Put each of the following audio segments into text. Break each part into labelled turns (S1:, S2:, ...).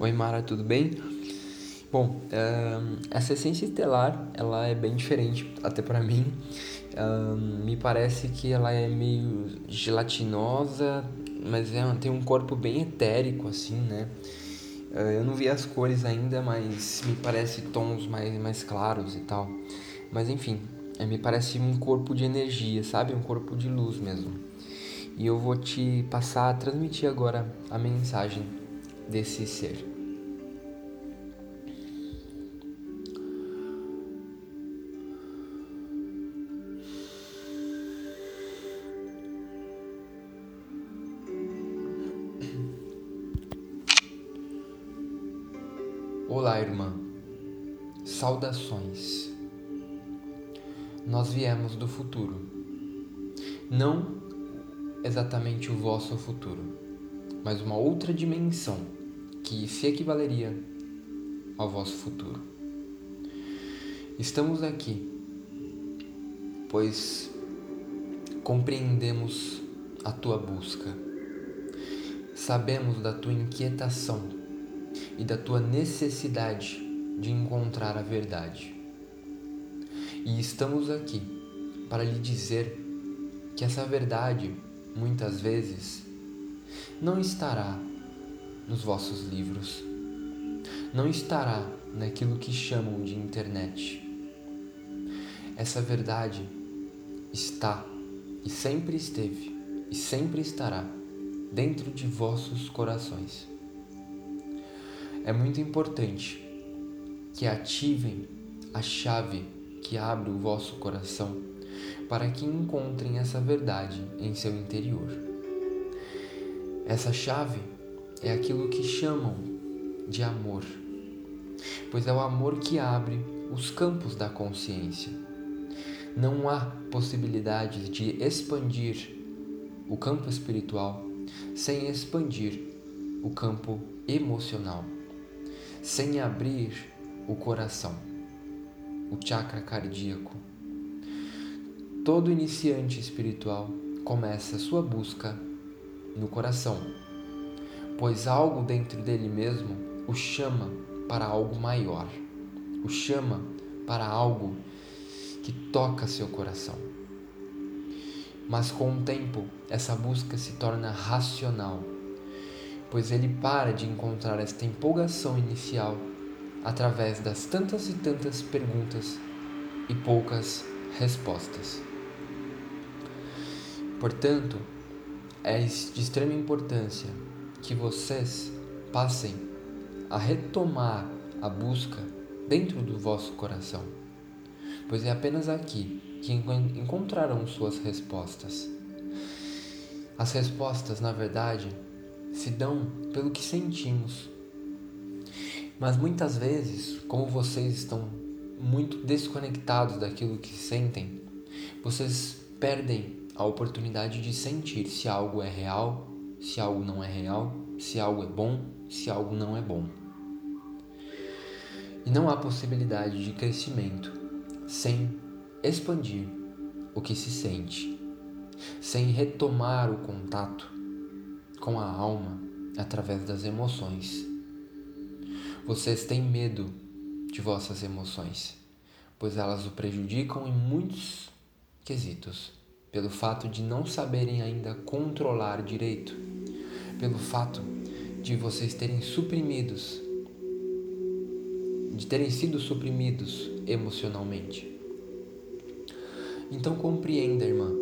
S1: Oi Mara, tudo bem? Bom, essa essência estelar, ela é bem diferente, até para mim. Me parece que ela é meio gelatinosa, mas é, tem um corpo bem etérico, assim, né? Eu não vi as cores ainda, mas me parece tons mais, mais claros e tal. Mas enfim, é, me parece um corpo de energia, sabe? Um corpo de luz mesmo. E eu vou te passar, transmitir agora a mensagem desse ser. Olá, irmã. Saudações. Nós viemos do futuro. Não exatamente o vosso futuro, mas uma outra dimensão que se equivaleria ao vosso futuro. Estamos aqui, pois compreendemos a tua busca, sabemos da tua inquietação e da tua necessidade de encontrar a verdade. E estamos aqui para lhe dizer que essa verdade muitas vezes, não estará nos vossos livros, não estará naquilo que chamam de internet. Essa verdade está e sempre esteve e sempre estará dentro de vossos corações. É muito importante que ativem a chave que abre o vosso coração para que encontrem essa verdade em seu interior. Essa chave é aquilo que chamam de amor, pois é o amor que abre os campos da consciência. Não há possibilidade de expandir o campo espiritual sem expandir o campo emocional, sem abrir o coração, o chakra cardíaco Todo iniciante espiritual começa sua busca no coração, pois algo dentro dele mesmo o chama para algo maior, o chama para algo que toca seu coração. Mas com o tempo, essa busca se torna racional, pois ele para de encontrar esta empolgação inicial através das tantas e tantas perguntas e poucas respostas. Portanto, é de extrema importância que vocês passem a retomar a busca dentro do vosso coração, pois é apenas aqui que encontrarão suas respostas. As respostas, na verdade, se dão pelo que sentimos. Mas muitas vezes, como vocês estão muito desconectados daquilo que sentem, vocês perdem a oportunidade de sentir se algo é real, se algo não é real, se algo é bom, se algo não é bom. E não há possibilidade de crescimento sem expandir o que se sente, sem retomar o contato com a alma através das emoções. Vocês têm medo de vossas emoções, pois elas o prejudicam em muitos quesitos pelo fato de não saberem ainda controlar direito, pelo fato de vocês terem suprimidos, de terem sido suprimidos emocionalmente. Então compreenda, irmã,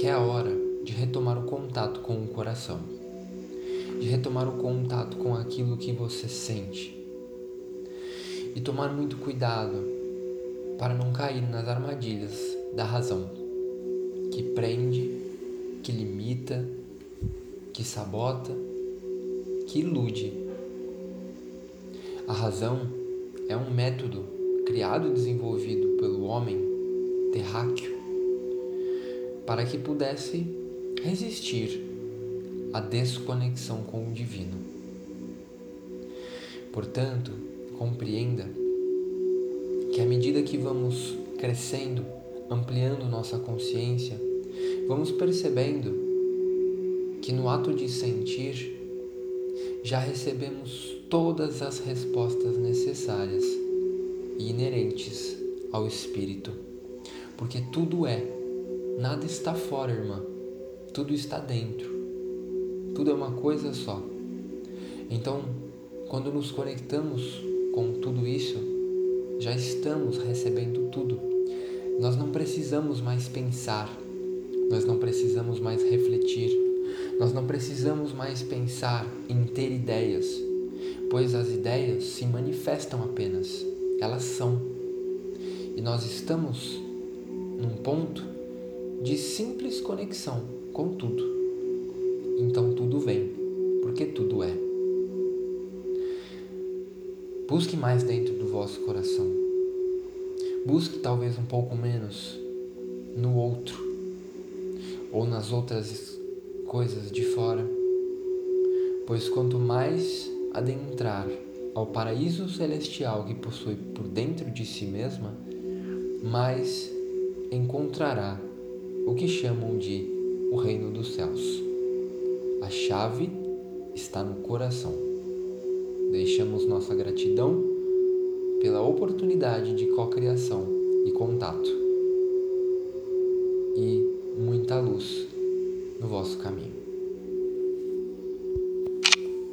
S1: que é a hora de retomar o contato com o coração, de retomar o contato com aquilo que você sente e tomar muito cuidado para não cair nas armadilhas da razão que prende, que limita, que sabota, que ilude. A razão é um método criado e desenvolvido pelo homem terráqueo para que pudesse resistir à desconexão com o divino. Portanto, compreenda que à medida que vamos crescendo ampliando nossa consciência, vamos percebendo que no ato de sentir já recebemos todas as respostas necessárias e inerentes ao Espírito, porque tudo é, nada está fora, irmã, tudo está dentro, tudo é uma coisa só. Então, quando nos conectamos com tudo isso, já estamos recebendo tudo. Nós não precisamos mais pensar, nós não precisamos mais refletir, nós não precisamos mais pensar em ter ideias, pois as ideias se manifestam apenas, elas são. E nós estamos num ponto de simples conexão com tudo. Então tudo vem, porque tudo é. Busque mais dentro do vosso coração. Busque talvez um pouco menos no outro ou nas outras coisas de fora, pois quanto mais adentrar ao paraíso celestial que possui por dentro de si mesma, mais encontrará o que chamam de o reino dos céus. A chave está no coração. Deixamos nossa gratidão pela oportunidade de cocriação e contato e muita luz no vosso caminho.